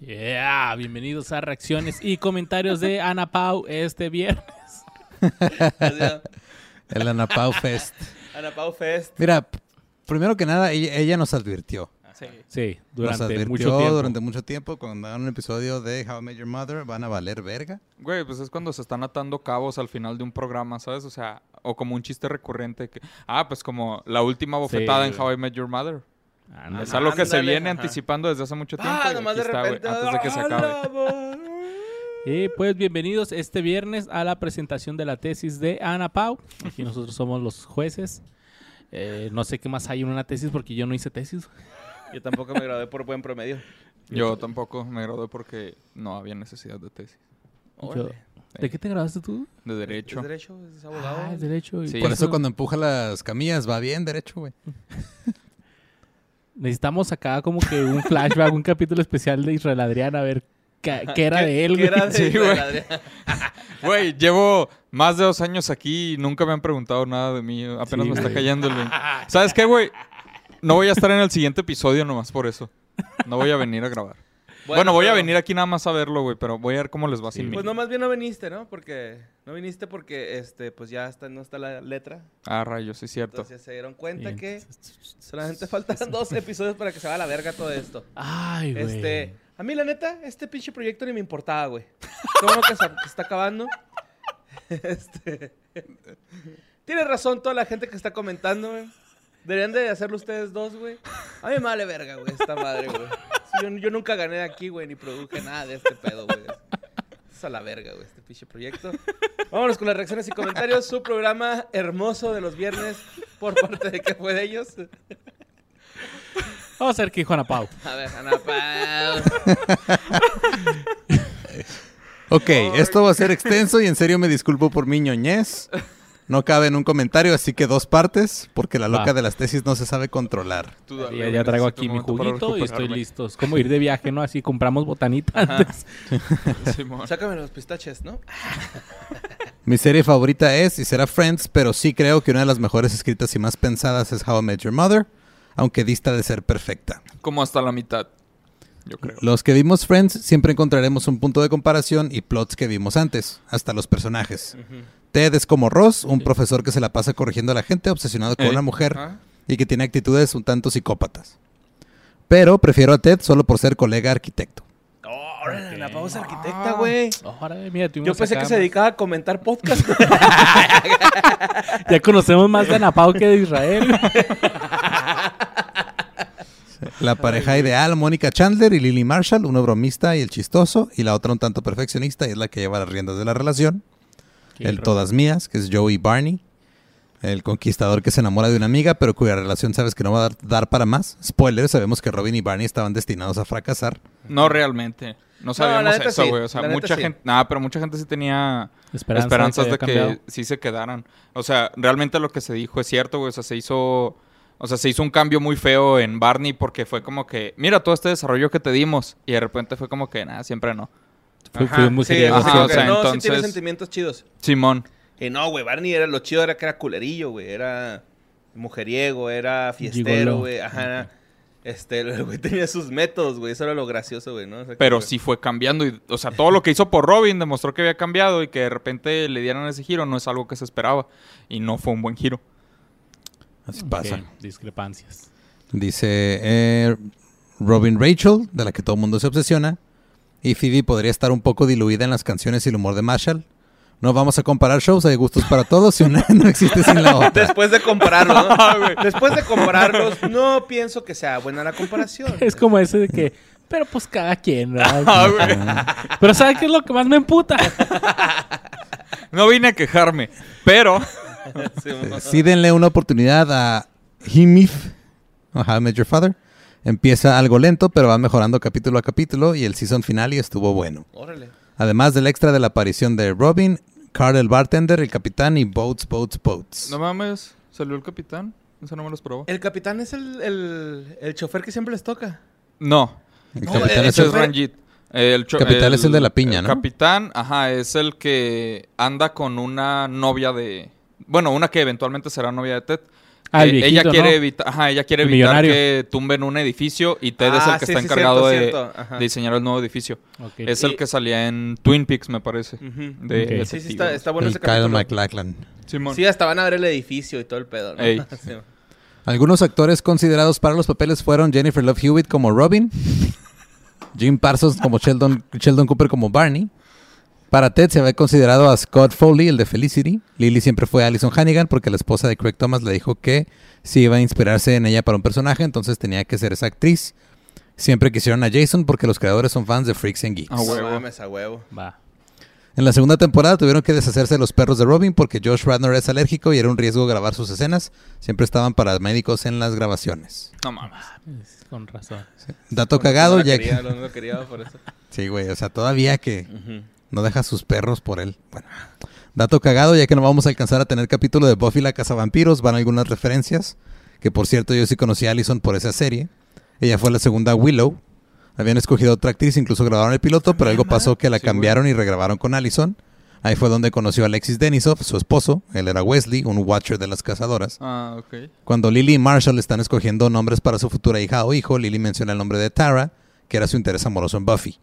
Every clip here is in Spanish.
Yeah, bienvenidos a reacciones y comentarios de Ana Pau este viernes. El Anapau Fest. Ana Pau Fest. Mira, primero que nada, ella, ella nos advirtió. Sí, sí, Nos durante advirtió mucho tiempo. durante mucho tiempo. Cuando hagan un episodio de How I Met Your Mother, van a valer verga. Güey, pues es cuando se están atando cabos al final de un programa, ¿sabes? O sea, o como un chiste recurrente que... Ah, pues como la última bofetada en güey. How I Met Your Mother. Ándale. Es algo que se Ándale, viene ajá. anticipando desde hace mucho tiempo. Ah, nomás de está, repente. antes de que se acabe. acabe. Y pues bienvenidos este viernes a la presentación de la tesis de Ana Pau. Aquí nosotros somos los jueces. Eh, no sé qué más hay en una tesis porque yo no hice tesis. Yo tampoco me gradué por buen promedio. Yo tampoco me gradué porque no había necesidad de tesis. Órale. ¿De qué te graduaste tú? De derecho. Es derecho, es abogado. Ah, es derecho. y Sí. Por eso cuando empuja las camillas va bien derecho, güey. Necesitamos acá como que un flashback, un capítulo especial de Israel Adrián a ver qué, qué era de él, ¿Qué güey. era de Sí, de güey. Adrián? Güey, llevo más de dos años aquí y nunca me han preguntado nada de mí. Apenas Sí, me está cayendo el 20. ¿Sabes qué, güey? No voy a estar en el siguiente episodio nomás por eso. No voy a venir a grabar. Bueno, voy a venir aquí nada más a verlo, güey, pero voy a ver cómo les va sin mí. Pues no, más bien no viniste, ¿no? Porque no viniste porque este, pues ya está, no está la letra. Ah, rayos, sí es cierto. Entonces se dieron cuenta Sí. que solamente faltan dos episodios para que se vaya a la verga todo esto. Ay, güey. Este, a mí la neta, este pinche proyecto ni me importaba, güey. Todo que se está acabando. Este, tiene razón toda la gente que está comentando, güey. Deberían de hacerlo ustedes dos, güey. A mí me vale verga, güey, esta madre, güey. Sí, Yo, yo nunca gané aquí, güey, ni produje nada de este pedo, güey. Es a la verga, güey, este pinche proyecto. Vámonos con las reacciones y comentarios. Su programa hermoso de los viernes por parte de que fue de ellos. Vamos a ver qué dijo Ana Pau. A ver, Ana Pau. Ok, esto va a ser extenso y en serio me disculpo por mi ñoñez. No cabe en un comentario, así que dos partes, porque la loca Va. de las tesis no se sabe controlar. Tú dale, Ya, traigo aquí mi juguito y estoy listo. Es como ir de viaje, ¿no? Así compramos botanita antes. Simón. Sácame los pistaches, ¿no? Mi serie favorita es y será Friends, pero sí creo que una de las mejores escritas y más pensadas es How I Met Your Mother, aunque dista de ser perfecta. Como hasta la mitad, yo creo. Los que vimos Friends siempre encontraremos un punto de comparación y plots que vimos antes, hasta los personajes. Ted es como Ross, un profesor que se la pasa corrigiendo a la gente, obsesionado con Eh, una mujer y que tiene actitudes un tanto psicópatas. Pero prefiero a Ted solo por ser colega arquitecto. Órale, la pausa arquitecta, güey. Mira, tuvimos Yo pensé acá que se dedicaba a comentar podcast. Ya conocemos más de Ana Pau que de Israel. La pareja ideal, Mónica Chandler y Lily Marshall, uno bromista y el chistoso, y la otra un tanto perfeccionista y es la que lleva las riendas de la relación. El todas mías, que es Joey Barney. El conquistador que se enamora de una amiga, pero cuya relación sabes que no va a dar, dar para más. Spoiler, sabemos que Robin y Barney estaban destinados a fracasar. No realmente. No sabíamos eso, sí, güey. O sea, la mucha sí. gente... Nada, pero mucha gente sí tenía Esperanza esperanzas de de que cambiado. sí se quedaran. O sea, realmente lo que se dijo es cierto, güey. O sea, se hizo... O sea, se hizo un cambio muy feo en Barney porque fue como que... Mira todo este desarrollo que te dimos. Y de repente fue como que, nada, siempre no. Fue, Ajá, fue muy sí, griego. así Ajá, como o que sea, no, sí tiene entonces- sentimientos chidos. Simón. Y no, güey, Barney era lo chido, era que era culerillo, güey. Era mujeriego, era fiestero, güey. Ajá. Este, el güey tenía sus métodos, güey. Eso era lo gracioso, güey, ¿no? O sea, que, Pero güey, sí fue cambiando. Y, o sea, todo lo que hizo por Robin demostró que había cambiado y que de repente le dieran ese giro no es algo que se esperaba. Y no fue un buen giro. Así pasa. discrepancias. Dice eh, Robin Rachel, de la que todo el mundo se obsesiona. Y Phoebe podría estar un poco diluida en las canciones y el humor de Marshall. No vamos a comparar shows, hay gustos para todos y una no existe sin la otra. Después de compararlos, ¿no? Después de compararlos, no pienso que sea buena la comparación. Es como ese de que, pero pues cada quien, ¿verdad? Ah. Pero ¿sabes qué es lo que más me emputa? No vine a quejarme, pero Sí, Sí, denle una oportunidad a Himif, o How I Met Your Father. Empieza algo lento, pero va mejorando capítulo a capítulo y el season final y estuvo bueno. Órale. Además del extra de la aparición de Robin, Carl el bartender, el capitán y Boats, Boats, Boats. no mames, salió el capitán. Eso no me lo esperaba. El capitán es el, el, el chofer que siempre les toca. No, El No, capitán el es el- Ranjit. El Capitán es el de la piña, el ¿no? Capitán, ajá, es el que anda con una novia de... Bueno, una que eventualmente será novia de Ted. Ah, el que ella quiere ¿no? evitar, ajá, ella quiere El evitar millonario. que tumben un edificio y Ted es Ah, el que sí, está sí, encargado cierto, de, cierto. Ajá. de diseñar el nuevo edificio. Es el que salía en Twin Peaks, me parece. Ujú. De Ok. Sí, sí, está, está bueno el ese Kyle. MacLachlan. Simón. Sí, hasta van a ver el edificio y todo el pedo, ¿no? Ey. Sí. Algunos actores considerados para los papeles fueron Jennifer Love Hewitt como Robin, Jim Parsons como Sheldon, Sheldon Cooper como Barney. Para Ted se había considerado a Scott Foley, el de Felicity. Lily siempre fue Alison Hannigan porque la esposa de Craig Thomas le dijo que si iba a inspirarse en ella para un personaje, entonces tenía que ser esa actriz. Siempre quisieron a Jason porque los creadores son fans de Freaks and Geeks. Ah, No huevo. mames, a huevo. Va. En la segunda temporada tuvieron que deshacerse de los perros de Robin porque Josh Radnor es alérgico y era un riesgo grabar sus escenas. Siempre estaban paramédicos en las grabaciones. No mames. Con razón. Dato cagado, ya que... lo quería por eso. Sí, güey, o sea, todavía que. No deja sus perros por él. Bueno, dato cagado, ya que no vamos a alcanzar a tener capítulo de Buffy la Cazavampiros, van algunas referencias. Que por cierto, yo sí conocí a Allison por esa serie. Ella fue la segunda Willow. Habían escogido otra actriz, incluso grabaron el piloto, pero algo pasó que la Sí, cambiaron y regrabaron con Allison. Ahí fue donde conoció a Alexis Denisov, su esposo. Él era Wesley, un watcher de las cazadoras. Ah, ok. Cuando Lily y Marshall están escogiendo nombres para su futura hija o hijo, Lily menciona el nombre de Tara, que era su interés amoroso en Buffy.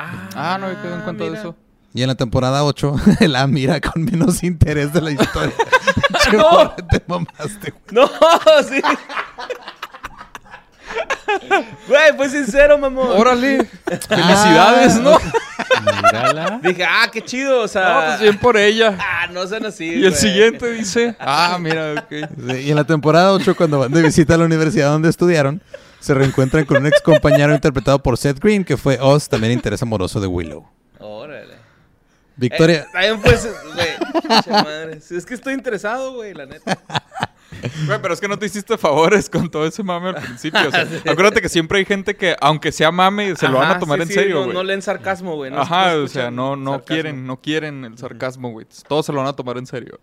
Ah, no me quedo en cuenta de mira. eso. Y en la temporada 8, la mira con menos interés de la historia. Che, No. te mamaste, güey. No, sí. Güey, fue sincero, mamón. Órale. Felicidades, Ah, ¿no? Mírala. Dije, ah, qué chido, o No, sea. pues bien por ella. Ah, no sean así. Y el güey. siguiente dice, ah, mira, ok. Sí, y en la temporada 8, cuando van de visita a la universidad donde estudiaron, se reencuentran con un ex compañero interpretado por Seth Green, que fue Oz, también interés amoroso de Willow. Órale. Victoria. Eh, también fue, ese- güey. Es que estoy interesado, güey, la neta. Güey, pero es que no te hiciste favores con todo ese mame al principio. O sea, acuérdate que siempre hay gente que, aunque sea mame, se lo van a tomar sí, en sí, serio, no, güey. no leen sarcasmo, güey. no- Ajá, o sea, no, no sarcasmo. quieren, no quieren el sarcasmo, güey. Todos se lo van a tomar en serio.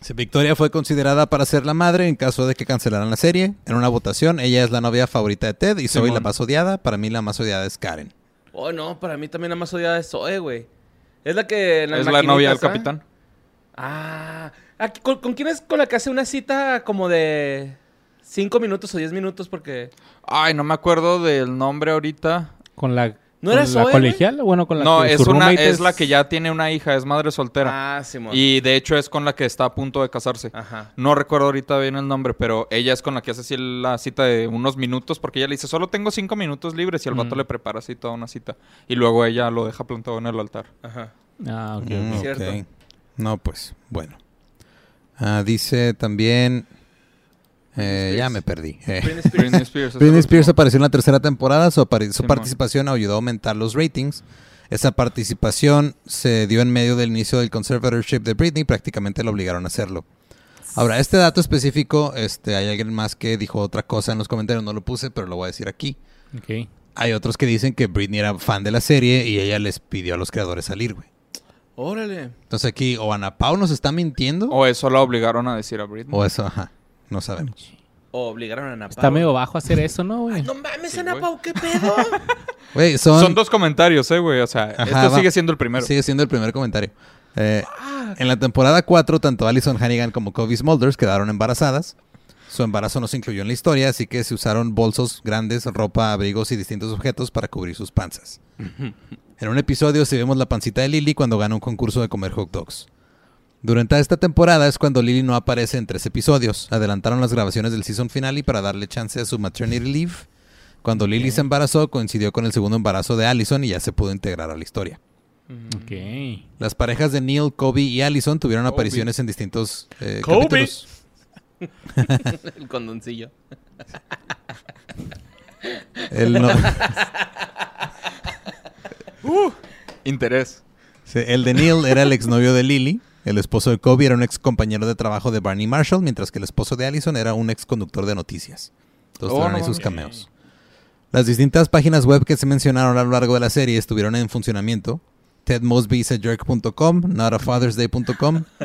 Sí, Victoria fue considerada para ser la madre en caso de que cancelaran la serie. En una votación, ella es la novia favorita de Ted y Zoe Simón. la más odiada. Para mí, la más odiada es Karen. Oh, no, para mí también la más odiada es Zoe, güey. Es la que... Es la novia del capitán. Ah, aquí, ¿con, con quién es con la que hace una cita como de 5 minutos o 10 minutos? Porque... Ay, no me acuerdo del nombre ahorita. Con la, ¿No era la colegial. Bueno, con la No, que es una, es la que ya tiene una hija, es madre soltera. Ah, Simón. Y de hecho es con la que está a punto de casarse. Ajá. No recuerdo ahorita bien el nombre, pero ella es con la que hace así la cita de unos minutos, porque ella le dice, solo tengo cinco minutos libres, y el vato Mm. le prepara así toda una cita. Y luego ella lo deja plantado en el altar. Ajá. Ah, ok, Mm, ok. ok. Cierto. No, pues, bueno. Ah, dice también... eh, ya me perdí. Eh, Britney Spears. Britney Spears. es Britney el Spears último. apareció en la tercera temporada. Su, participación ayudó a aumentar los ratings. Esa participación se dio en medio del inicio del conservatorship de Britney. Prácticamente lo obligaron a hacerlo. Ahora, este dato específico, este, hay alguien más que dijo otra cosa en los comentarios. No lo puse, pero lo voy a decir aquí. Hay otros que dicen que Britney era fan de la serie y ella les pidió a los creadores salir, güey. Órale. Entonces aquí, o Ana Pau nos está mintiendo, O eso la obligaron a decir a Britney. o eso, ajá. No sabemos. O obligaron a Ana Está medio bajo hacer eso, ¿no, güey? Ay, no mames, Sí, Ana güey. Pau, ¿qué pedo? Güey, son... Son dos comentarios, eh, güey. O sea, Ajá, este va- sigue siendo el primero. Sigue siendo el primer comentario. Eh, en la temporada 4, tanto Alison Hannigan como Kobe Smulders quedaron embarazadas. Su embarazo no se incluyó en la historia, así que se usaron bolsos grandes, ropa, abrigos y distintos objetos para cubrir sus panzas. en un episodio se vemos la pancita de Lily cuando gana un concurso de comer hot dogs. Durante esta temporada es cuando Lily no aparece en tres episodios. Adelantaron las grabaciones del season finale para darle chance a su maternity leave. Cuando Lily se embarazó, coincidió con el segundo embarazo de Allison y ya se pudo integrar a la historia. Ok. Las parejas de Neil, Kobe y Allison tuvieron Kobe. apariciones en distintos eh, Kobe. capítulos. El condoncillo. El, no- Interés. sí, el de Neil era el exnovio de Lily. El esposo de Kobe era un ex compañero de trabajo de Barney Marshall, mientras que el esposo de Allison era un ex conductor de noticias. Todos Oh, tuvieron no ahí sus cameos. Las distintas páginas web que se mencionaron a lo largo de la serie estuvieron en funcionamiento. TedMosbyIsAJerk.com, NotAFathersDay.com,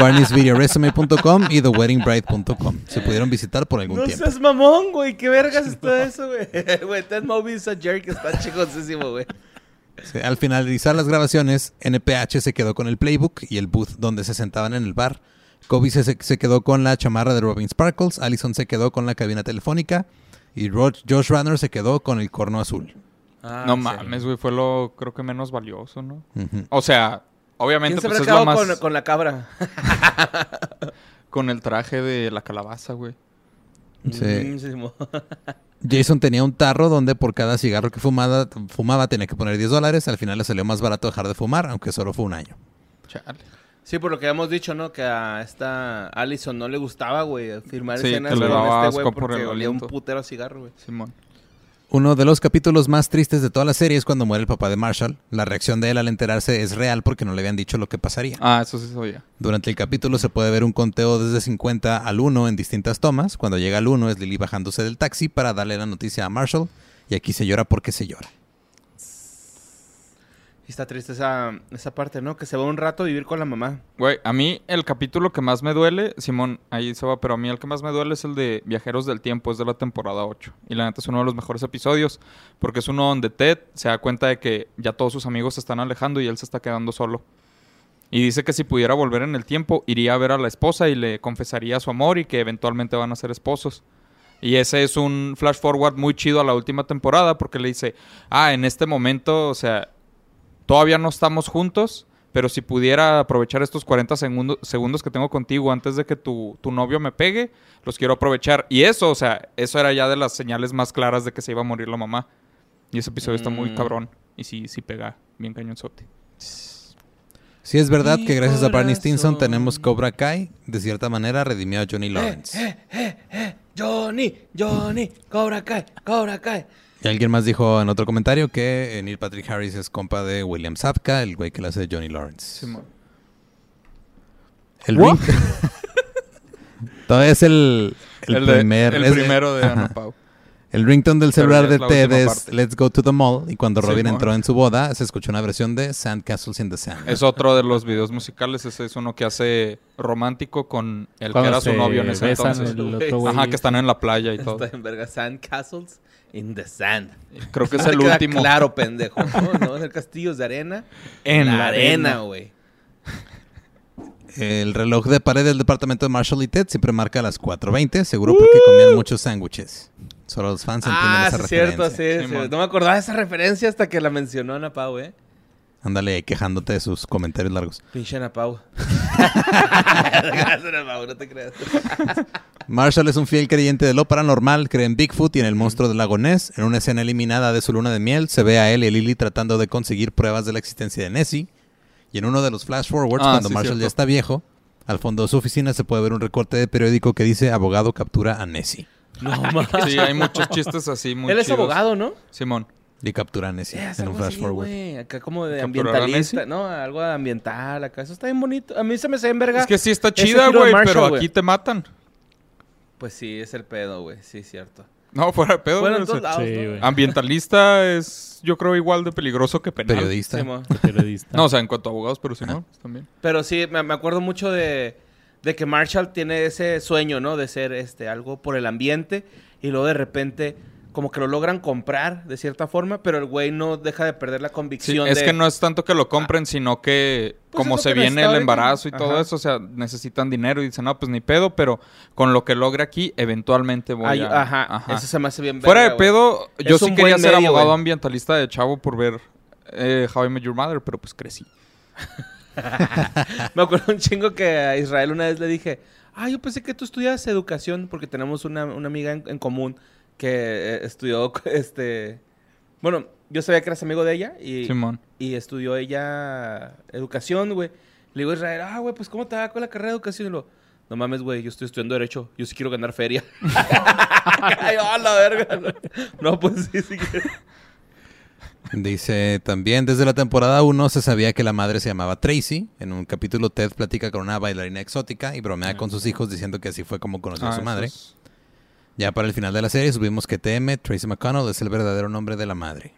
Barney'sVideoResume.com y TheWeddingBride.com. Se pudieron visitar por algún No tiempo. seas mamón, güey. ¿Qué vergas está eso, güey? Güey, Ted Mosby es a jerk. Está chicosísimo, güey. Sí, al finalizar las grabaciones, NPH se quedó con el playbook y el booth donde se sentaban en el bar, Kobe se, se quedó con la chamarra de Robin Sparkles, Allison se quedó con la cabina telefónica y Ro- Josh Runner se quedó con el corno azul. Ah, no mames, güey, fue lo creo que menos valioso, ¿no? O sea, obviamente ¿Quién se pues habrá es lo más con, con la cabra? con el traje de la calabaza, güey. Sí. Jason tenía un tarro donde por cada cigarro que fumaba, fumaba tenía que poner 10 dólares. Al final le salió más barato dejar de fumar, aunque solo fue un año. Chale. Sí, por lo que habíamos dicho, ¿no? Que a esta Allison no le gustaba, güey, firmar Sí, escenas que le con daba este güey porque el olía un putero cigarro, güey. Simón. Uno de los capítulos más tristes de toda la serie es cuando muere el papá de Marshall. La reacción de él al enterarse es real porque no le habían dicho lo que pasaría. Ah, eso sí sabía. Durante el capítulo se puede ver un conteo desde 50 al 1 en distintas tomas. Cuando llega al 1 es Lily bajándose del taxi para darle la noticia a Marshall. Y aquí se llora porque se llora. Y está triste esa, esa parte, ¿no? Que se va un rato a vivir con la mamá. Güey, a mí el capítulo que más me duele, Simón, ahí se va, pero a mí el que más me duele es el de Viajeros del Tiempo, es de la temporada 8. Y la neta es uno de los mejores episodios, porque es uno donde Ted se da cuenta de que ya todos sus amigos se están alejando y él se está quedando solo. Y dice que si pudiera volver en el tiempo, iría a ver a la esposa y le confesaría su amor y que eventualmente van a ser esposos. Y ese es un flash forward muy chido a la última temporada porque le dice, ah, en este momento, o sea, todavía no estamos juntos, pero si pudiera aprovechar estos 40 segundos, segundos que tengo contigo antes de que tu, tu novio me pegue, los quiero aprovechar. Y eso, o sea, eso era ya de las señales más claras de que se iba a morir la mamá. Y ese episodio está muy Mm. cabrón. Y sí, sí pega bien cañonzote. Si es verdad Mi que gracias a Barney Stinson tenemos Cobra Kai, de cierta manera redimió a Johnny Lawrence. Eh, Johnny, Johnny, Cobra Kai, Cobra Kai. Y alguien más dijo en otro comentario que eh, Neil Patrick Harris es compa de William Sapka, el güey que le hace de Johnny Lawrence. Simón. El ring... Todavía es el, el, El, de- primer... el es- primero de. Ana Pau. El ringtone del celular de Ted es parte. Let's Go to the Mall. Y cuando Robin entró en su boda, se escuchó una versión de Sandcastles in the Sand. Es otro de los videos musicales. Ese es uno que hace romántico con el que era su se novio en ese entonces. el otro güey. Ajá, que están en la playa y todo. Está en verga Sand Castles in the Sand. Creo que es el último. Claro, pendejo. No, no, es el castillos de arena. En la la arena, güey. El reloj de pared del departamento de Marshall y Ted siempre marca las 4.20, seguro porque comían muchos sándwiches. Solo los fans entienden Ah, esa sí, es cierto, referencia. sí. No me acordaba de esa referencia hasta que la mencionó Ana Pau, ¿eh? Ándale quejándote de sus comentarios largos. Pinche Ana Pau. Gracias, Ana Pau, no te creas. Marshall es un fiel creyente de lo paranormal, cree en Bigfoot y en el monstruo del lago Ness. En una escena eliminada de su luna de miel, se ve a él y a Lily tratando de conseguir pruebas de la existencia de Nessie. Y en uno de los flash forwards, Ah, cuando sí, Marshall cierto. ya está viejo, al fondo de su oficina se puede ver un recorte de periódico que dice abogado captura a Nessie. No mames. Sí, hay muchos chistes así muy Él es chidos. abogado, ¿no? Simón. Y captura a Nessie Es en un flash así, forward. Acá como de ¿Capturar a ambientalista? ¿no? Algo ambiental acá. Eso está bien bonito. A mí se me hace en verga. Es que sí está chida, güey, pero aquí te matan. Pues sí, es el pedo, güey. Sí, cierto. No, fuera de pedo. Bueno, güey, en todos o sea, lados, sí, ¿no? güey. ambientalista es, yo creo, igual de peligroso que penal. Periodista. Sí, periodista. No, o sea, en cuanto a abogados, pero si no, también. Pero sí, me, me acuerdo mucho de, de que Marshall tiene ese sueño, ¿no? De ser este algo por el ambiente y luego de repente como que lo logran comprar de cierta forma, pero el güey no deja de perder la Sí, convicción es de... que no es tanto que lo compren, sino que Pues como se que viene el embarazo y todo Ajá. eso, o sea, necesitan dinero y dicen, no, pues ni pedo, pero con lo que logre aquí, eventualmente voy Ay, a... ajá, eso se me hace bien Fuera de verga, pedo, yo Es sí quería ser medio, abogado ambientalista de chavo por ver eh, How I Met Your Mother, pero pues crecí. Me acuerdo un chingo que a Israel una vez le dije, ah, yo pensé que tú estudias educación porque tenemos una, una amiga en, en común que estudió, este... Bueno, yo sabía que eras amigo de ella y, Simón. y estudió ella educación, güey. Le digo a Israel, ah, güey, pues ¿cómo te va con la carrera de educación? Y lo, no mames, güey, yo estoy estudiando Derecho, yo sí quiero ganar feria. Ay, la verga. No, pues sí, sí. quiero. Dice también, desde la temporada 1 se sabía que la madre se llamaba Tracy. En un capítulo Ted platica con una bailarina exótica y bromea con sus hijos diciendo que así fue como conoció a Ah, su eso madre. es- Ya para el final de la serie supimos que TM, Tracy McConnell, es el verdadero nombre de la madre.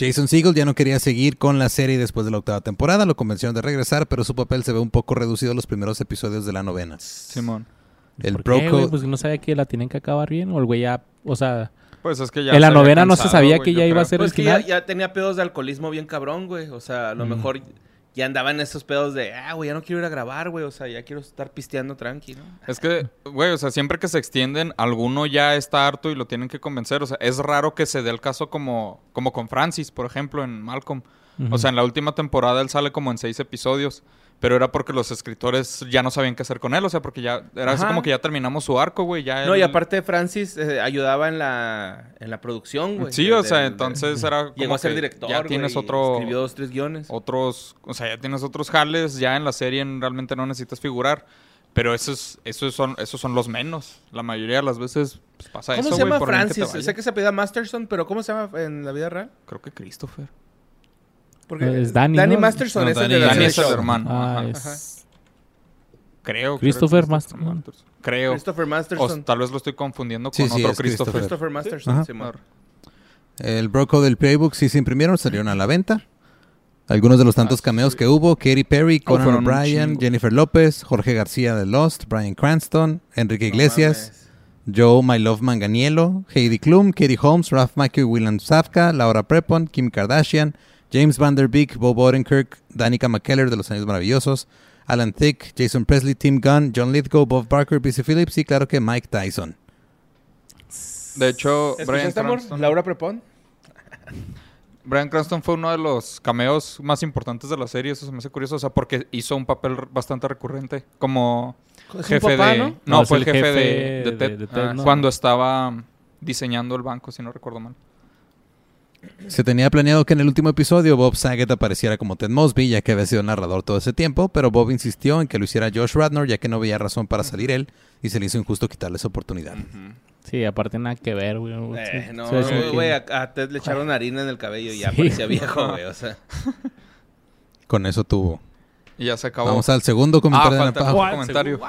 Jason Segel ya no quería seguir con la serie después de la octava temporada, lo convencieron de regresar, pero su papel se ve un poco reducido en los primeros episodios de la novena. Simón. El ¿Por qué, güey? Pues no sabía que la tienen que acabar bien. O el güey ya, o sea, Pues es que ya en la novena no se sabía güey, que ya iba a ser Pues el que ya, final. ya tenía pedos de alcoholismo bien cabrón, güey. O sea, a lo Mm. mejor ya andaba en esos pedos de, ah, güey, ya no quiero ir a grabar, güey. O sea, ya quiero estar pisteando tranqui, ¿no? Es que, güey, o sea, siempre que se extienden, alguno ya está harto y lo tienen que convencer. O sea, es raro que se dé el caso como, como con Francis, por ejemplo, en Malcolm. O sea, en la última temporada él sale como en seis episodios. Pero era porque los escritores ya no sabían qué hacer con él. O sea, porque ya era así como que ya terminamos su arco, güey. Ya No, y él- aparte Francis eh, ayudaba en la, en la producción, güey. Sí, de- o sea, de- entonces era como Llegó a ser director, Ya tienes güey, y otro... Escribió dos, tres guiones. otros, o sea, ya tienes otros jales, ya en la serie realmente no necesitas figurar. Pero esos, esos, son, esos son los menos. La mayoría de las veces pues, pasa ¿Cómo eso, se güey, llama por bien que te Francis? Sé que se apellida Masterson, pero ¿cómo se llama en la vida real? Creo que Christopher. Porque Es Danny, ¿no? Masterson No, es el Danny- de la Danny serie es el hermano. Ah, ajá. es... Creo. que Christopher Masterson. Creo. Christopher O Masterson. tal vez lo estoy confundiendo con Sí, sí, otro Christopher. Christopher Masterson. Simón. El Broco del Playbook sí se imprimieron, salieron a la venta. Algunos de los tantos Ah, cameos sí. que hubo, Katy Perry, Conan fueron un O'Brien. Jennifer López, Jorge García de Lost, Brian Cranston, Enrique No Iglesias, Joe My Love Manganiello, Heidi Klum, Katie Holmes, Ralph Macchio, William Safka, Laura Prepon, Kim Kardashian, James Van Der Beek, Bob Odenkirk, Danica McKellar de Los Años Maravillosos, Alan Thicke, Jason Presley, Tim Gunn, John Lithgow, Bob Barker, BC Phillips y claro que Mike Tyson. De hecho. Brian. Cranston, Laura Prepon. Brian Cranston fue uno de los cameos más importantes de la serie. Eso se me hace curioso. O sea, porque hizo un papel bastante recurrente. Como jefe papá, de... ¿no? Fue el jefe, de, de de- Ted. de Ted, Ah, ¿no? Cuando estaba diseñando el banco, si no recuerdo mal. Se tenía planeado que en el último episodio Bob Saget apareciera como Ted Mosby, ya que había sido narrador todo ese tiempo, pero Bob insistió en que lo hiciera Josh Radnor, ya que no veía razón para salir él, y se le hizo injusto quitarle esa oportunidad. Sí, aparte nada que ver, güey. Eh, Sí, no, güey, a, a Ted le echaron harina en el cabello y ya Sí. parecía viejo, güey. O sea, Con eso tuvo. Y ya se acabó. Vamos al segundo ah, comentario de falta comentario.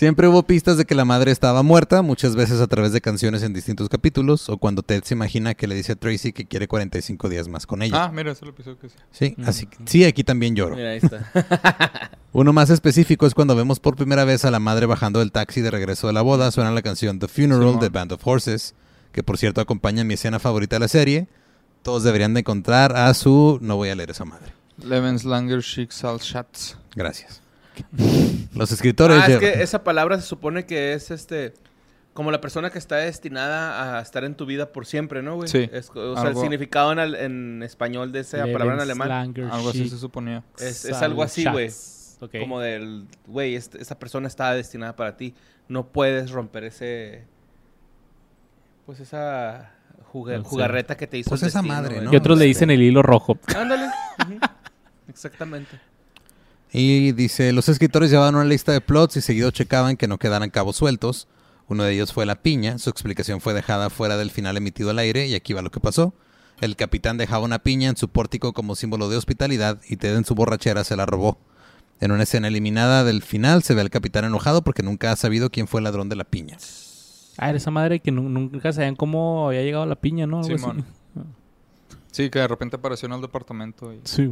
Siempre hubo pistas de que la madre estaba muerta, muchas veces a través de canciones en distintos capítulos, o cuando Ted se imagina que le dice a Tracy que quiere 45 días más con ella. Ah, mira, ese es el episodio que sí. Sí, Mm. así sí, aquí también lloro. mira, ahí está. Uno más específico es cuando vemos por primera vez a la madre bajando del taxi de regreso de la boda. Suena la canción The Funeral de Band of Horses, que por cierto acompaña mi escena favorita de la serie. Todos deberían de encontrar a su... No voy a leer esa madre. Lebenslanger Schicksalsschatz. Gracias. Los escritores... Ah, es que esa palabra se supone que es este. Como la persona que está destinada a estar en tu vida por siempre, ¿no, güey? Sí. Es- o sea, el significado en, al- en español de esa palabra en alemán Algo así se suponía. es, es algo así, güey. Schatz. Ok. Como del, güey, este- esa persona está destinada para ti. No puedes romper ese. Pues esa jugarreta que te hizo. Pues el esa destino, madre, ¿no? Y otros le dicen el hilo rojo. Ándale. Exactamente. Y dice, los escritores llevaban una lista de plots y seguido checaban que no quedaran cabos sueltos. Uno de ellos fue la piña. Su explicación fue dejada fuera del final emitido al aire y aquí va lo que pasó. El capitán dejaba una piña en su pórtico como símbolo de hospitalidad y Ted en su borrachera se la robó. En una escena eliminada del final se ve al capitán enojado porque nunca ha sabido quién fue el ladrón de la piña. Ah, era esa madre que nu- nunca sabían cómo había llegado la piña, ¿no? Algo así. Simón. Sí, que de repente apareció en el departamento. Y... Sí.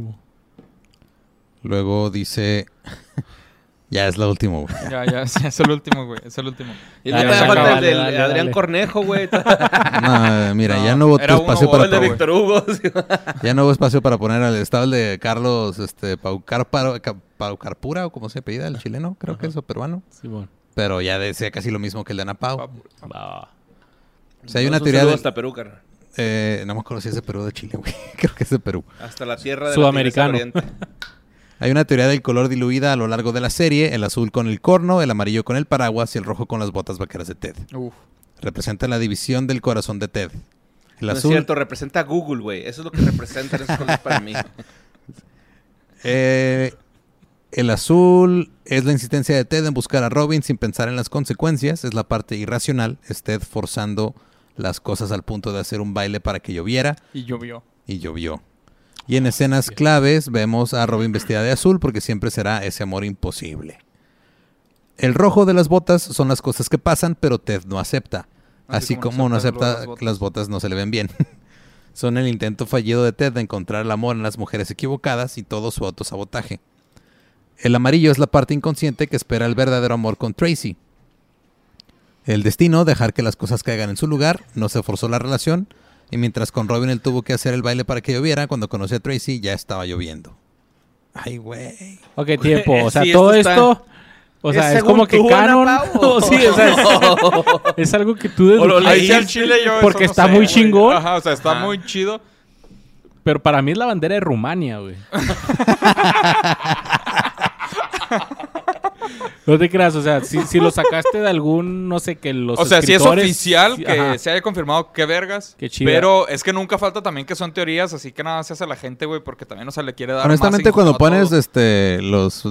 Luego dice... ya es la última. güey. Ya, ya, sí, es el último, güey. Es el último. Y dale, falta el dale, del dale, Adrián dale. Cornejo, güey. No, mira, No, ya no hubo era uno espacio o para el de. Víctor Hugo. Ya no hubo espacio para poner al estado el de Carlos este, Paucarpura, o como se apellida, el chileno, creo que es o peruano. Simón. Pero ya decía casi lo mismo que el de Ana Pau. O sea, hay una Un teoría de... hasta Perú, carnal. eh, no me acuerdo si es de Perú o de Chile, güey. creo que es de Perú. Hasta la tierra de Sudamericano. la. Hay una teoría del color diluida a lo largo de la serie, el azul con el corno, el amarillo con el paraguas y el rojo con las botas vaqueras de Ted. Uf. Representa la división del corazón de Ted. El No es azul, cierto, representa a Google, güey. Eso es lo que representan esos colores para mí. Eh, el azul es la insistencia de Ted en buscar a Robin sin pensar en las consecuencias. Es la parte irracional. Es Ted forzando las cosas al punto de hacer un baile para que lloviera. Y llovió. Y llovió. Y en escenas claves vemos a Robin vestida de azul porque siempre será ese amor imposible. El rojo de las botas son las cosas que pasan, pero Ted no acepta. Así, como, no acepta que las botas no se le ven bien. son el intento fallido de Ted de encontrar el amor en las mujeres equivocadas y todo su autosabotaje. El amarillo es la parte inconsciente que espera el verdadero amor con Tracy. El destino, dejar que las cosas caigan en su lugar, no se forzó la relación, y mientras con Robin él tuvo que hacer el baile para que lloviera, cuando conoció a Tracy ya estaba lloviendo. Ay, güey. Ok, tiempo. O sea, Sí, todo esto está- esto. O sea, ¿Es es, como que canon. Pao, o- sí, o sea, es, es algo que tú O lo leí al chile yo eso Porque no está sé, muy chingón. Ajá, o sea, está Ajá. muy chido. Pero para mí es la bandera de Rumania, güey. No te creas, o sea, si, si lo sacaste de algún, no sé, que los o sea, si es oficial sí, que ajá. se haya confirmado, qué vergas. Qué chida. Pero es que nunca falta también que son teorías, así que nada se hace a la gente, güey, porque también no se le quiere dar Honestamente, más cuando pones todo. este los,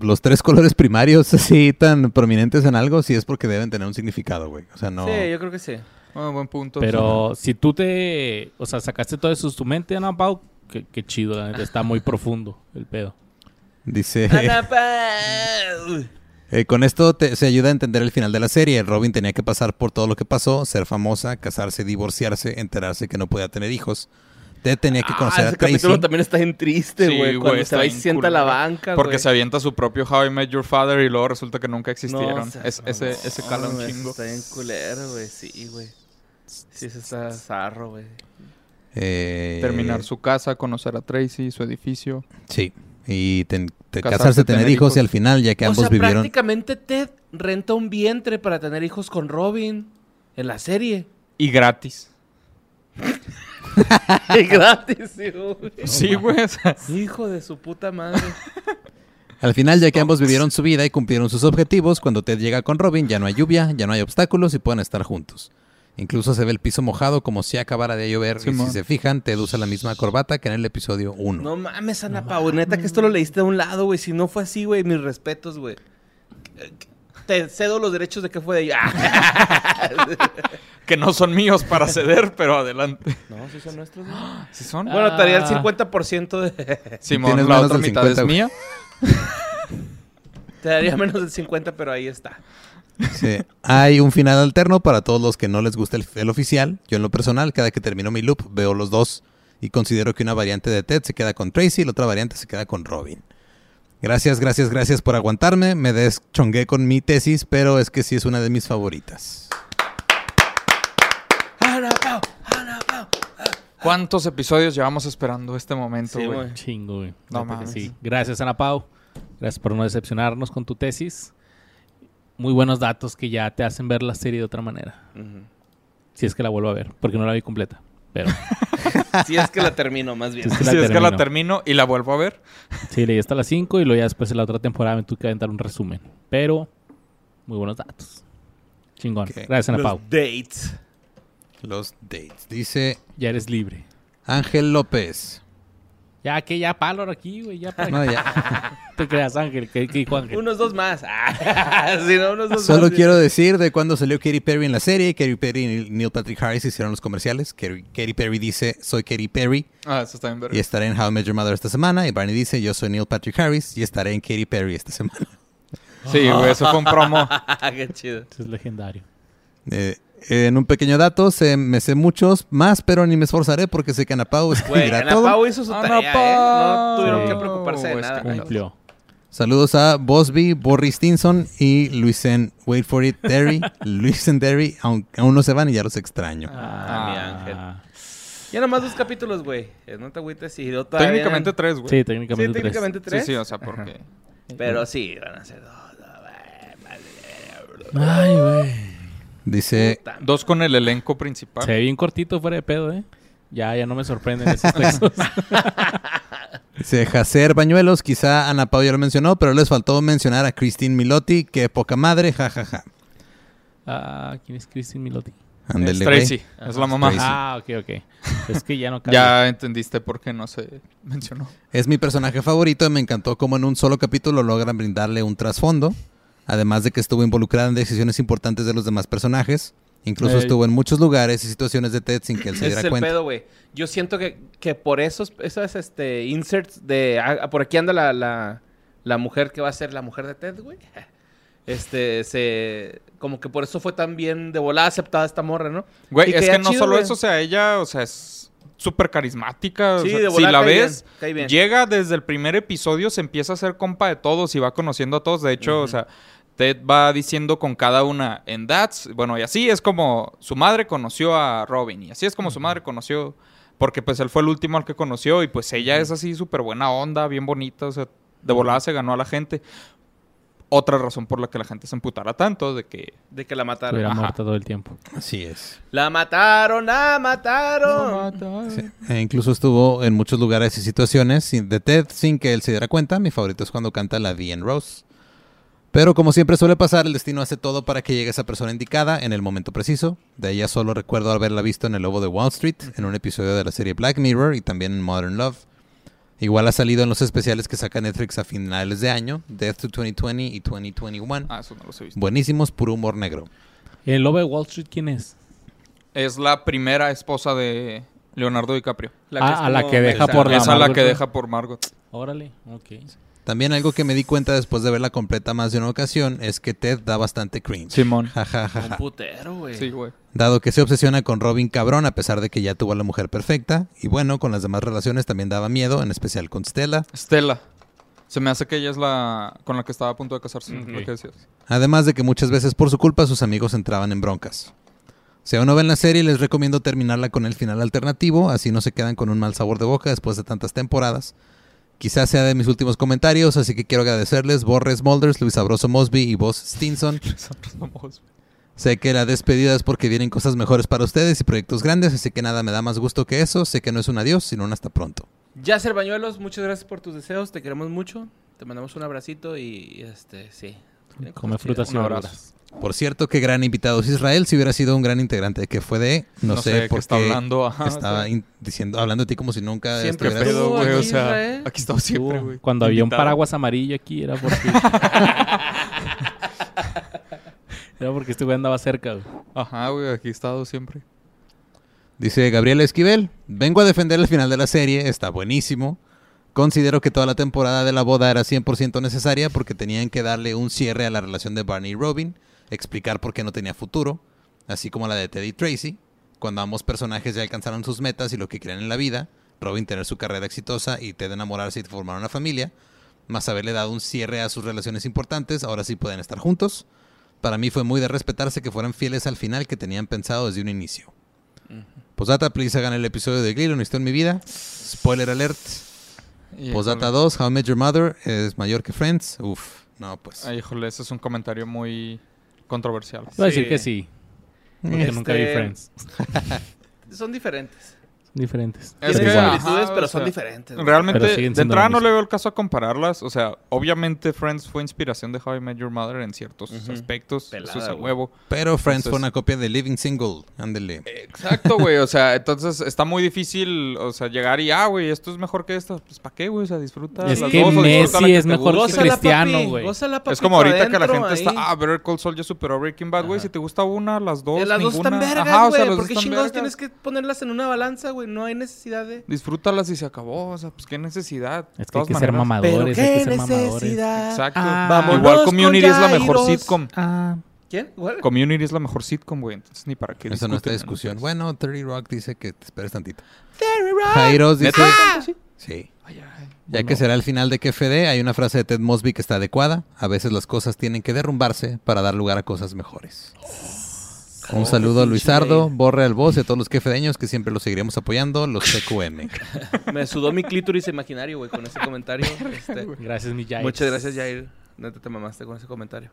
los tres colores primarios así tan prominentes en algo, sí es porque deben tener un significado, güey. O sea, no. Sí, yo creo que sí. Ah, buen punto. Pero si tú te, o sea, sacaste todo eso de tu mente, Ana Pau, qué, qué chido, la neta, está muy profundo el pedo. Dice. Eh, con esto te- se ayuda a entender el final de la serie. Robin tenía que pasar por todo lo que pasó, ser famosa, casarse, divorciarse, enterarse que no podía tener hijos. Ted tenía que Ah, conocer ese a Tracy. capítulo también está bien triste, güey. cuando se va y sienta a la banca, Porque se avienta su propio How I Met Your Father y luego resulta que nunca existieron. No seas Es- ese, ese cala un chingo. Está bien culero, güey. Sí, güey. Sí, ese está zarro, güey. Eh, Terminar su casa, conocer a Tracy, su edificio. Sí. Y ten- te- Casarse, casarse, tener, tener hijos, hijos. y al final, ya que o ambos sea, vivieron. prácticamente Ted renta un vientre para tener hijos con Robin en la serie. Y gratis. y gratis, sí, güey. sí, Hijo de su puta madre. Al final, ya que ambos vivieron su vida y cumplieron sus objetivos, cuando Ted llega con Robin, ya no hay lluvia, ya no hay obstáculos y pueden estar juntos. Incluso se ve el piso mojado como si acabara de llover. y Simón. si se fijan, Ted usa la misma corbata que en el episodio 1. No mames, Ana Pau. Neta que esto lo leíste de un lado, güey. Si no fue así, güey, mis respetos, güey. Te cedo los derechos de que fue de ella. que no son míos para ceder, pero adelante. no, sí son nuestros, güey. ¿Sí son? Bueno, te daría el Ah. 50% de... Simón, tienes la otra del mitad 50, es mía. Te daría menos del 50, pero ahí está. Sí. Hay un final alterno para todos los que no les gusta el, el oficial. Yo en lo personal, cada que termino mi loop, veo los dos y considero que una variante de Ted se queda con Tracy y la otra variante se queda con Robin. Gracias, gracias, gracias por aguantarme. Me deschongué con mi tesis, pero es que sí es una de mis favoritas. Ana Pau, Ana Pau. ¿Cuántos episodios llevamos esperando este momento, Sí, güey? güey. Chingo, güey. No mames. sí. Gracias, Ana Pau. Gracias por no decepcionarnos con tu tesis. Muy buenos datos que ya te hacen ver la serie de otra manera. Si es que la vuelvo a ver, porque no la vi completa. Pero Si es que la termino, más bien. Si es que la termino. y la vuelvo a ver. sí, leí hasta las 5 y luego ya después en la otra temporada me tuve que aventar un resumen. Pero muy buenos datos. Chingón. Ok. Gracias, Ana Los Pau. dates. Los dates. Dice Ya eres libre. Ángel López. Ya que ya palo aquí, güey. Ya para No, ya. te creas, Ángel. ¿Qué, qué dijo Ángel? Unos dos más. Ah, sí, no, unos dos Solo más. quiero decir de cuando salió Katy Perry en la serie. Katy Perry y Neil Patrick Harris hicieron los comerciales. Katy, Katy Perry dice, soy Katy Perry Ah, eso está bien verga. y estaré en How I Met Your Mother esta semana. Y Barney dice, yo soy Neil Patrick Harris y estaré en Katy Perry esta semana. Sí, güey, eso fue un promo. Qué chido. Eso es legendario. Eh, en un pequeño dato, sé- me sé muchos más, pero ni me esforzaré porque sé que Ana Pau Güey, escribirá Ana todo. Pau hizo su Ana tarea, ¿eh? No tuvieron Sí. que preocuparse de Es nada. que Cumplió. Saludos a Bosby, Boris Stinson y Luisen, wait for it, Terry, Luisen Terry, aún, aún no se van y ya los extraño. Ah, mi ángel. Ya nomás dos capítulos, güey. No te agüites y yo todavía- Técnicamente tres, güey. Sí, Sí, técnicamente tres. técnicamente Sí, tres. sí, o sea, porque... Pero sí, van a ser dos. Ay, güey. Dice, Puta Dos con el elenco principal. Se ve bien cortito fuera de pedo, ¿eh? Ya, ya no me sorprenden esos textos. dice Jacer Bañuelos, quizá Ana Pau ya lo mencionó, pero les faltó mencionar a Christine Milotti, que poca madre, jajaja. ah, ¿quién es Christine Milotti? Es Ándele, güey. Tracy, es la mamá. Tracy. Ah, ok, ok. Es que ya no. Ya entendiste por qué no se mencionó. Es mi personaje favorito y me encantó cómo en un solo capítulo logran brindarle un trasfondo. Además de que estuvo involucrada en decisiones importantes de los demás personajes. Incluso Ey. estuvo en muchos lugares y situaciones de Ted sin que él se Ese diera es el cuenta. pedo, güey. Yo siento que, que por esos, esas este, inserts de... ah, por aquí anda la, la, la mujer que va a ser la mujer de Ted, güey. Este, se... Como que por eso fue tan bien de volada aceptada esta morra, ¿no? Güey, Y es queda que no chido, solo güey. eso, o sea, ella, o sea, es súper carismática. o Sí, sea, de si la cae bien, ves, cae bien. llega desde el primer episodio, se empieza a hacer compa de todos y va conociendo a todos. De hecho, o sea, Ted va diciendo con cada una en That's, bueno, y así es como su madre conoció a Robin, y así es como su madre conoció. Porque pues él fue el último al que conoció y pues ella es así súper buena onda, bien bonita, o sea, de volada se ganó a la gente. Otra razón por la que la gente se emputara tanto de que... De que la mataron. Estuviera muerta todo el tiempo. Así es. La mataron, la mataron. Sí. E incluso estuvo en muchos lugares y situaciones sin- de Ted sin que él se diera cuenta. Mi favorito es cuando canta la and Rose. Pero como siempre suele pasar, el destino hace todo para que llegue esa persona indicada en el momento preciso. De ella solo recuerdo haberla visto en El Lobo de Wall Street, en un episodio de la serie Black Mirror y también en Modern Love. Igual ha salido en los especiales que saca Netflix a finales de año, Death to 2020 y 2021. Ah, eso no los he visto. Buenísimos, puro humor negro. ¿Y el lobo de Wall Street quién es? Es la primera esposa de Leonardo DiCaprio. La Ah, es a la que deja por la Esa es la Margot, que deja por Margot. Órale, ok. También algo que me di cuenta después de verla completa más de una ocasión es que Ted da bastante cringe. Simón. Ja, ja, ja, Un ja. putero, güey. Sí, güey. Dado que se obsesiona con Robin cabrón a pesar de que ya tuvo a la mujer perfecta. Y bueno, con las demás relaciones también daba miedo, en especial con Stella. Stella. Se me hace que ella es la con la que estaba a punto de casarse, lo que decías. Además de que muchas veces por su culpa sus amigos entraban en broncas. Si aún no ven la serie, les recomiendo terminarla con el final alternativo, así no se quedan con un mal sabor de boca después de tantas temporadas. Quizás sea de mis últimos comentarios, así que quiero agradecerles Borres Molders, Luis Sabroso Mosby y vos Stinson. Nosotros vamos. Sé que la despedida es porque vienen cosas mejores para ustedes y proyectos grandes, así que nada me da más gusto que eso. Sé que no es un adiós, sino un hasta pronto. Yasser Bañuelos, muchas gracias por tus deseos. Te queremos mucho. Te mandamos un abracito y este, sí. Come frutas y Un abrazo. verduras. Por cierto, qué gran invitado es Israel. Si hubiera sido un gran integrante que fue de, no, sé, qué por está qué hablando. Ajá, estaba diciendo, hablando de ti como si nunca Siempre ¿Qué estuvieras- pedo, güey? O aquí sea, Israel. aquí estaba siempre, güey. Cuando había un paraguas amarillo aquí era porque... era porque este güey andaba cerca. Ajá, güey, aquí he estado siempre. Dice Gabriel Esquivel, vengo a defender el final de la serie, está buenísimo. Considero que toda la temporada de la boda era 100% necesaria porque tenían que darle un cierre a la relación de Barney y Robin, explicar por qué no tenía futuro, así como la de Teddy Tracy, cuando ambos personajes ya alcanzaron sus metas y lo que querían en la vida, Robin tener su carrera exitosa y Ted enamorarse y formar una familia, más haberle dado un cierre a sus relaciones importantes, ahora sí pueden estar juntos. Para mí fue muy de respetarse que fueran fieles al final que tenían pensado desde un inicio. Posdata, please hagan el episodio de Glee, lo necesito en mi vida. Spoiler alert. Posdata híjole, 2, How I Met Your Mother es mayor que Friends. Uf, no, pues. ay, híjole, ese es un comentario muy controversial. Voy a decir Sí. que sí. Porque Este- nunca vi Friends. Son diferentes. Diferentes. Es Tienen que, similitudes, pero son sea, diferentes. Realmente, de entrada no le veo el caso a compararlas. O sea, obviamente Friends fue inspiración de How I Met Your Mother en ciertos aspectos. Pelada, eso es a huevo. Pero Friends Entonces- fue una copia de Living Single. Ándele. Exacto, güey. O sea, entonces está muy difícil, o sea, llegar y, ah, güey, esto es mejor que esto. Pues, ¿para qué, güey? O sea, disfruta Es las que dos Messi que es mejor que Cristiano, güey. Es como ahorita que la gente está, ahí. ah, Better Call Saul ya superó Breaking Bad, güey. Si te gusta una, las dos, las dos están ninguna. vergas, Ajá, o sea, güey. ¿Por dos qué chingados tienes que ponerlas en una balanza, güey? No hay necesidad de... Disfrútalas y se acabó. O sea, pues qué necesidad. Es que hay que ser mamadores, hay que ser mamadores. Exacto. Ah. Vámonos Igual Community con es la mejor sitcom. Ah, ¿Quién? ¿Cuál? Community es la mejor sitcom, güey. Entonces ni para qué Eso no está discusión. ¿no? Bueno, Terry Rock dice que te esperes tantito. Terry Rock. Jairos dice. ¿Neta? Sí. Ay, ay. Ya Bueno. que será el final de KFD, hay una frase de Ted Mosby que está adecuada. A veces las cosas tienen que derrumbarse para dar lugar a cosas mejores. Un saludo a Luisardo, Borre al Voz y a todos los quefedeños que siempre los seguiremos apoyando, los CQM. Me sudó mi clítoris imaginario, güey, con ese comentario. Este, gracias, mi Jair. muchas gracias, Jair. Neta, te mamaste con ese comentario.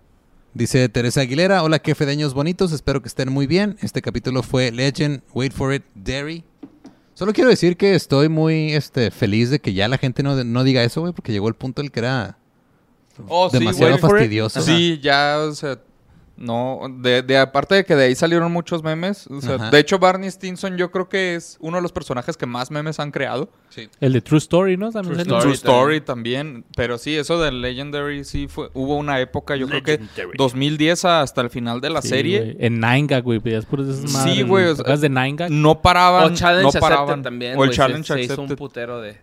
Dice Teresa Aguilera, hola quefedeños bonitos, espero que estén muy bien. Este capítulo fue Legend, Wait for It, Dairy. Solo quiero decir que estoy muy este, feliz de que ya la gente no, no diga eso, güey, porque llegó el punto en el que era Oh, demasiado fastidioso. Sí, ya, o sea, no, de, de aparte de que de ahí salieron muchos memes, o sea, de hecho Barney Stinson yo creo que es uno de los personajes que más memes han creado. El de True Story, ¿no? También True. Story. True Story también, pero sí, eso del Legendary sí fue, hubo una época, yo creo que Legendary. 2010 hasta el final de la Sí, serie. En Nine Gag, güey. Pedías por esas Sí, güey, o ¿Te sea, acuerdas de Nine Gag? no paraban, O Challenge no Accepted paraban. también, o el se- Challenge se, hizo un putero de...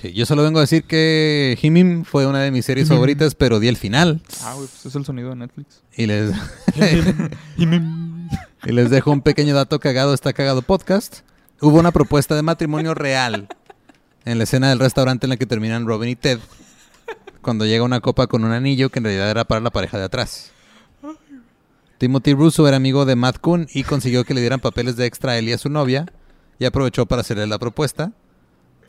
Sí, yo solo vengo a decir que Himim fue una de mis series favoritas, pero di el final. Ah, güey, pues es el sonido de Netflix. Y les, y les dejo un pequeño dato cagado, está cagado podcast. Hubo una propuesta de matrimonio real en la escena del restaurante en la que terminan Robin y Ted. Cuando llega una copa con un anillo que en realidad era para la pareja de atrás. Timothy Russo era amigo de Matt Kuhn y consiguió que le dieran papeles de extra a él y a su novia. y aprovechó para hacerle la propuesta.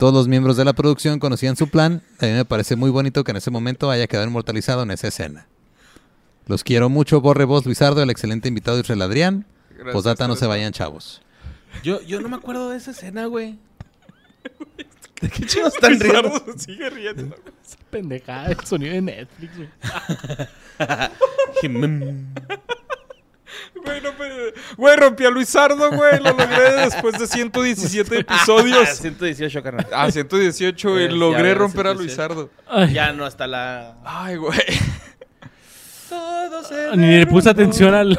Todos los miembros de la producción conocían su plan. A mí me parece muy bonito que en ese momento haya quedado inmortalizado en esa escena. Los quiero mucho, Borre Voz, Luisardo, el excelente invitado Israel Adrián. Gracias, Posdata, no se vayan, chavos. Yo, yo no me acuerdo de esa escena, güey. ¿De qué chingos están riendo? Sigue riendo. Esa pendejada, el sonido de Netflix, güey. Güey, no, güey, rompí a Luisardo, güey. Lo logré después de 117 episodios. 118, carnal. Ah, 118 y Eh, logré romper a 118. Luisardo. Ay, Ya no hasta la... Ay, güey. Todo se ni le puse atención al, al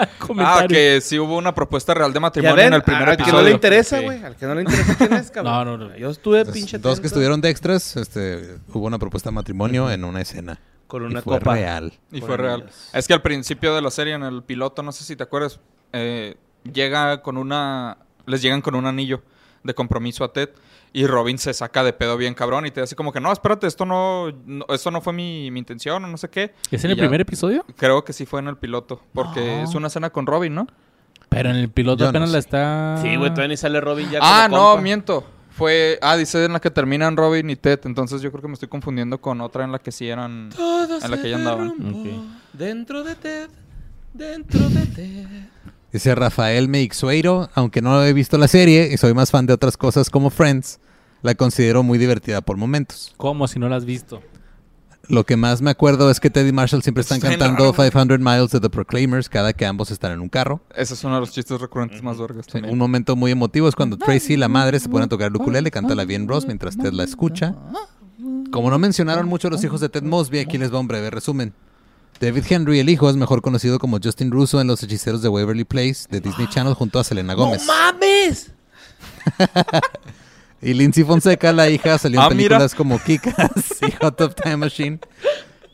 Ah, comentario. que sí hubo una propuesta real de matrimonio ven, en el primer al que episodio. no le interesa, güey. Al que no le interesa quién es, cabrón. No, no, no. Yo estuve Entonces, pinche dos atento que estuvieron de extras, este, hubo una propuesta de matrimonio en una escena. Con y una fue copa. real. Y fue real. Es que al principio de la serie, en el piloto, no sé si te acuerdas, eh, llega con una. Les llegan con un anillo de compromiso a Ted. Y Robin se saca de pedo bien cabrón y te dice como que no, espérate, esto no, no- esto no fue mi, mi intención o no sé qué. ¿Es en Y el ya- primer episodio? Creo que sí fue en el piloto, porque No. es una escena con Robin, ¿no? Pero en el piloto Yo no apenas sé. la está... Sí, güey, todavía ni sale Robin ya Ah, no, compa. miento. Fue, ah, dice en la que terminan Robin y Ted, entonces yo creo que me estoy confundiendo con otra en la que sí eran... Todo en la se que ya andaban. Dentro de Ted, dentro de Ted. Dice Rafael Meixueiro, aunque no he visto la serie y soy más fan de otras cosas como Friends, la considero muy divertida por momentos. ¿Cómo si no la has visto? Lo que más me acuerdo es que Ted y Marshall siempre están Está cantando raro. 500 Miles de The Proclaimers cada que ambos están en un carro. Ese es uno de los chistes recurrentes más vergas también. Un momento muy emotivo es cuando Tracy, la madre, se pone a tocar el ukulele y canta la bien Ross mientras Ted la escucha. Como no mencionaron mucho los hijos de Ted Mosby, aquí les va un breve resumen. David Henry, el hijo, es mejor conocido como Justin Russo en Los Hechiceros de Waverly Place de Disney Channel junto a Selena Gómez. ¡No mames! Y Lindsay Fonseca, la hija, salió en Ah, mira. películas como Kick-Ass y Hot Tub Time Machine.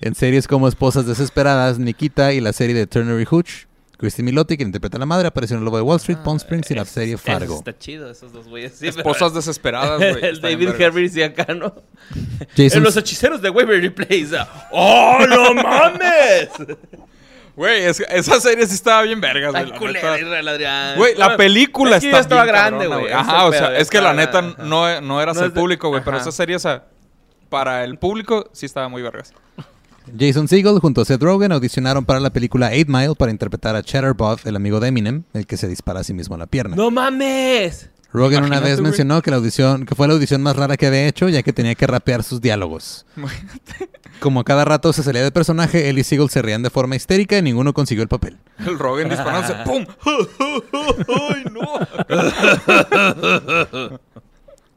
En series como Esposas Desesperadas, Nikita y la serie de Turner y Hooch. Christy Milotti, quien interpreta a la madre, apareció en El Lobo de Wall Street, Palm Springs y la serie Fargo. Está chido esos dos güeyes. Sí, pero- Esposas desesperadas, güey. El David. Harris y acá, ¿no? Jason, En los hechiceros de Waverly Place. ah. ¡Oh, no mames! Güey, es- esa serie sí estaba bien vergas, güey. La culera, neta. Israel Adrián. Güey, la Bueno, película es que está estaba bien grande, güey. Ajá, o sea, es que la neta no, no eras No el público, güey. Pero esa serie, o sea, para el público sí estaba muy vergas. Jason Segel junto a Seth Rogen audicionaron para la película Eight Mile para interpretar a Cheddar Bob, el amigo de Eminem, el que se dispara a sí mismo en la pierna. ¡No mames! Rogen una vez mencionó que la audición, que fue la audición más rara que había hecho, ya que tenía que rapear sus diálogos. Como a cada rato se salía de personaje, él y Segel se reían de forma histérica y ninguno consiguió el papel. El Rogan disparándose, ¡pum! ¡Ay, no!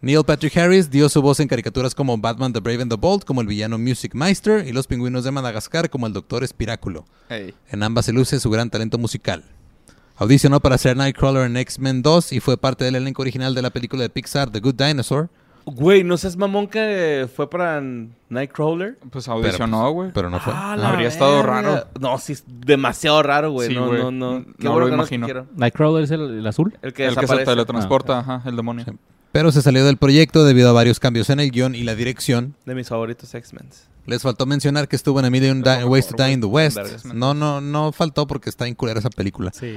Neil Patrick Harris dio su voz en caricaturas como Batman the Brave and the Bold, como el villano Music Meister, y Los Pingüinos de Madagascar, como el Doctor Espiráculo. En ambas se luce su gran talento musical. Audicionó para ser Nightcrawler en X-Men 2 y fue parte del elenco original de la película de Pixar The Good Dinosaur. Güey, ¿no seas mamón que fue para Nightcrawler? Pues audicionó, güey. Pero no fue. Ah, No la habría estado raro. No, sí, es demasiado raro, güey. Sí, no, no, no, No Qué lo bueno que no imagino. Nightcrawler es el, el azul. El que el que se teletransporta, ajá, el demonio. Sí. Pero se salió del proyecto debido a varios cambios en el guion y la dirección. De mis favoritos X-Men. Les faltó mencionar que estuvo en A Million Di- Ways to Die in the. West. No, no, no faltó porque está inculera esa película. Sí.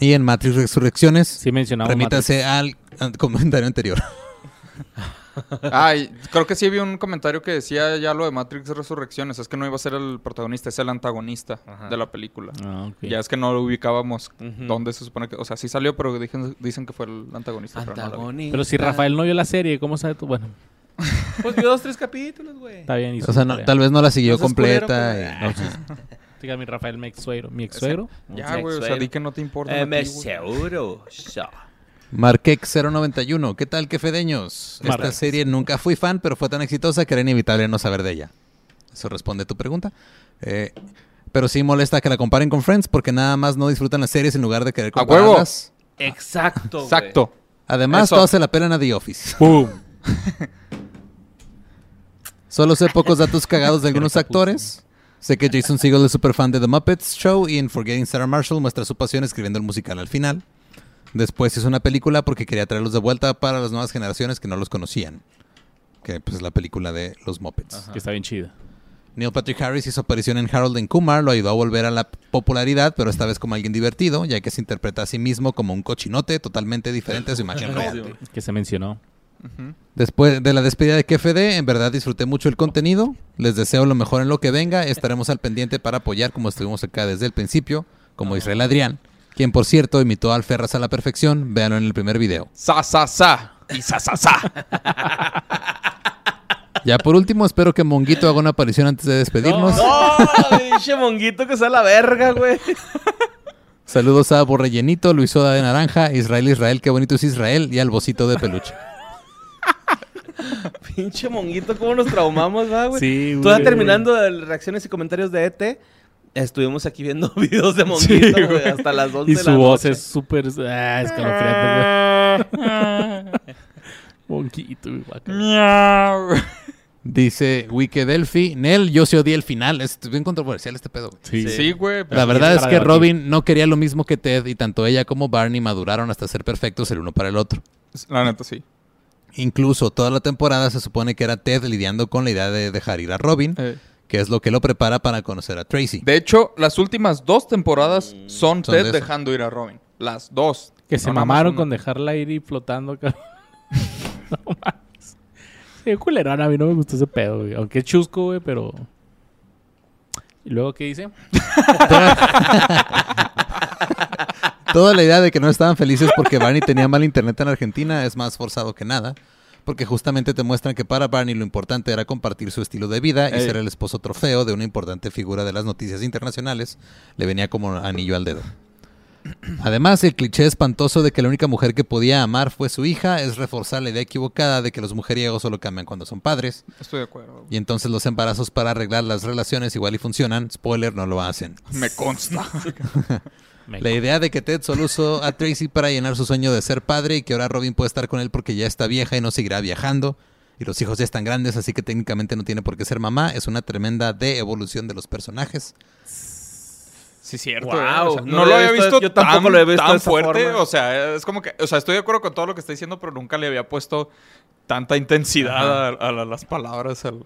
Y en Matrix Resurrecciones, Sí mencionamos remítase al, al comentario anterior. Ay, creo que sí vi un comentario que decía ya lo de Matrix Resurrecciones. Es que no iba a ser el protagonista, es el antagonista Ajá. de la película. Ah, ok. Ya es que no lo ubicábamos dónde se supone que... O sea, sí salió, pero dicen, dicen que fue el antagonista. pero no. Antagonista. Pero si Rafael no vio la serie, ¿cómo sabe tú? Bueno, Pues vio dos, tres capítulos, güey. está bien. hizo O sea, no- tal vez no la siguió culero, completa. pues. y- No, sí. Diga mi Rafael, mi ex suegro. ¿Mi ex suegro? Ya, güey, o sea, di que no te importa. Eh, a me ti, güey. seguro. Ya. Marquex091, ¿qué tal, qué fedeños? Esta Marquex. serie nunca fui fan, pero fue tan exitosa que era inevitable no saber de ella. Eso responde a tu pregunta. Eh, pero sí molesta que la comparen con Friends porque nada más no disfrutan las series en lugar de querer ¡A huevo! compararlas. Exacto, güey. Exacto. Además, Eso. todos se la pelan a The Office. ¡Pum! Solo sé pocos datos cagados de algunos actores. Sé que Jason Segel es súper fan de The Muppets Show y en Forgetting Sarah Marshall muestra su pasión escribiendo el musical al final. Después hizo una película porque quería traerlos de vuelta para las nuevas generaciones que no los conocían. Que pues es la película de los Muppets. Que está bien chida. Neil Patrick Harris hizo aparición en Harold and Kumar, lo ayudó a volver a la popularidad, pero esta vez como alguien divertido, ya que se interpreta a sí mismo como un cochinote totalmente diferente a su imagen real. Que se mencionó. Después de la despedida de KFD, en verdad disfruté mucho el contenido. Les deseo lo mejor en lo que venga. Estaremos al pendiente para apoyar como estuvimos acá desde el principio, como Israel Adrián, quien por cierto imitó al Ferras a la perfección. Véanlo en el primer video. Sa, sa, sa. Y sa, sa, sa. Ya por último, espero que Monguito haga una aparición antes de despedirnos. ¡No! Pinche monguito que sea la verga, güey. Saludos a Borrellenito, Luis Soda de Naranja, Israel Israel, qué bonito es Israel, y al Bocito de Peluche. Pinche monguito, cómo nos traumamos, ¿verdad, güey? Sí, güey. terminando de las reacciones y comentarios de ET, estuvimos aquí viendo videos de monguito, Sí, güey, güey. hasta las 11 Y de su la voz noche. es súper ah, escalofriante, güey. Monquito, güey. Dice Wike Delphi, Nel, yo sí odié el final. Es bien controversial este pedo. güey. Sí. Sí, güey. La verdad es que. Robin no quería lo mismo que Ted y tanto ella como Barney maduraron hasta ser perfectos el uno para el otro. La neta, sí. Incluso toda la temporada se supone que era Ted lidiando con la idea de dejar ir a Robin, Eh, que es lo que lo prepara para conocer a Tracy. De hecho, las últimas dos temporadas son Son Ted dejando ir a Robin. Las dos. Que se No, más mamaron con dejarla ir y flotando. no mames. Sí, culerón, a mí no me gustó ese pedo, güey. Aunque es chusco, güey, pero... ¿Y luego qué dice? Toda la idea de que no estaban felices porque Barney tenía mal internet en Argentina es más forzado que nada. Porque justamente te muestran que para Barney lo importante era compartir su estilo de vida y Ey. ser el esposo trofeo de una importante figura de las noticias internacionales. Le venía como anillo al dedo. Además, el cliché espantoso de que la única mujer que podía amar fue su hija es reforzar la idea equivocada de que los mujeriegos solo cambian cuando son padres. Estoy de acuerdo. Y entonces los embarazos para arreglar las relaciones igual y funcionan. Spoiler, no lo hacen. Me consta. La idea de que Ted solo usó a Tracy para llenar su sueño de ser padre y que ahora Robin puede estar con él porque ya está vieja y no seguirá viajando. Y los hijos ya están grandes, así que técnicamente no tiene por qué ser mamá. Es una tremenda de evolución de los personajes. Sí, cierto. Wow, eh. O sea, no no, lo había había visto- visto, yo tampoco tan, lo he visto tan fuerte. forma. O sea, es como que... O sea, estoy de acuerdo con todo lo que está diciendo, pero nunca le había puesto tanta intensidad a, a la- las palabras al,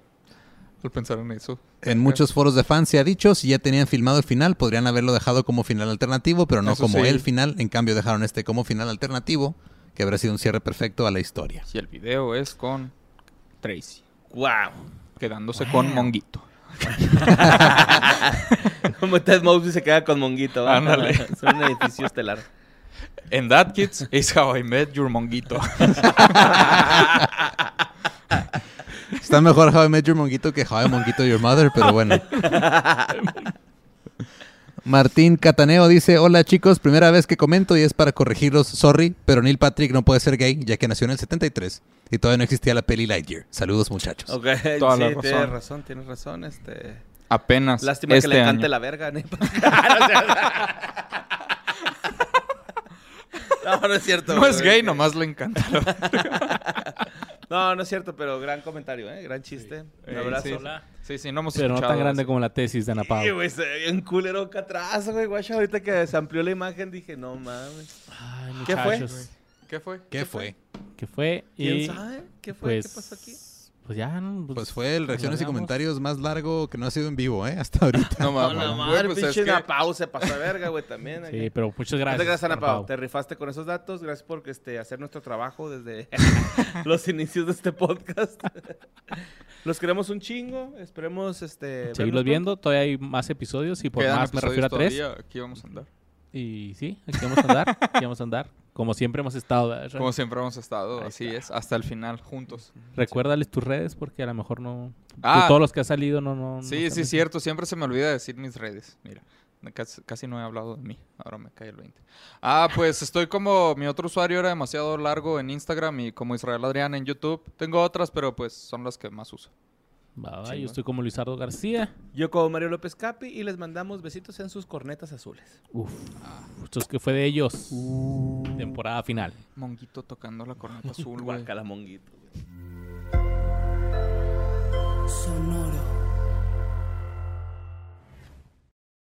al pensar en eso. En muchos foros de fans se ha dicho, si ya tenían filmado el final, podrían haberlo dejado como final alternativo, pero no Eso como sí. el final. En cambio, dejaron este como final alternativo, que habría sido un cierre perfecto a la historia. Y el video es con Tracy, ¡Wow! quedándose con Monguito. Como Ted Mosby se queda con monguito. Ándale. Es un edificio estelar. And that, kids, is how I met your Monguito. Está mejor How I Met Your Monguito que How I Monguito Your Mother, pero bueno. Martín Cataneo dice, hola chicos, primera vez que comento y es para corregirlos, sorry, pero Neil Patrick no puede ser gay ya que nació en el 73 y todavía no existía la peli Lightyear. Saludos muchachos. Ok, Toda sí, la tienes razón. razón, tienes razón. Este... Apenas Lástima este que le cante año. la verga, ¿no? No, no es cierto. No es gay, nomás le encanta. No, no es cierto, pero gran comentario, ¿eh? Gran chiste. Un abrazo. sí. Sí, sí, no hemos Pero no tan grande eso. como la tesis de Ana Pau. Sí, güey, se ve bien culero acá atrás, güey. Guacha, ahorita que se amplió la imagen dije, no mames. Ay, ¿Qué fue? muchachos. ¿Qué fue? ¿Qué fue? ¿Qué fue? ¿Quién Y, sabe? ¿Qué fue? Pues, ¿Qué pasó aquí? Pues ya, ¿no? Pues fue el reacciones y comentarios más largo que no ha sido en vivo, ¿eh? Hasta ahorita. No No, mames. güey, madre, pues pinche es que- se pasó de verga, güey, también. Sí, aquí. pero muchas Muchas gracias. gracias, Ana Ana Pau. Pau. Te rifaste con esos datos. Gracias por este, hacer nuestro trabajo desde los inicios de este podcast. Los queremos un chingo. Esperemos este, Seguirlos viendo, todavía hay más episodios y por Quedan más me refiero a tres. todavía, Aquí vamos a andar. Y sí, aquí vamos a andar, aquí vamos a andar. Como siempre hemos estado. ¿verdad? Como siempre hemos estado, Ahí así está. es, hasta el final, juntos. Recuérdales tus redes porque a lo mejor no... Ah. todos los que has salido no... no no Sí, sí, saben. cierto. Siempre se me olvida decir mis redes. Mira, casi, casi no he hablado de mí. Ahora me cae el 20. Ah, pues estoy como... Mi otro usuario era demasiado largo en Instagram y como Israel Adrián en YouTube. Tengo otras, pero pues son las que más uso. Va, va, Chingón. yo estoy como Luisardo García. Yo como Mario López Capi y les mandamos besitos en sus cornetas azules. Uf, esto es que fue de ellos. Temporada final. Monguito tocando la corneta azul, güey. Guacala monguito. güey. Sonoro.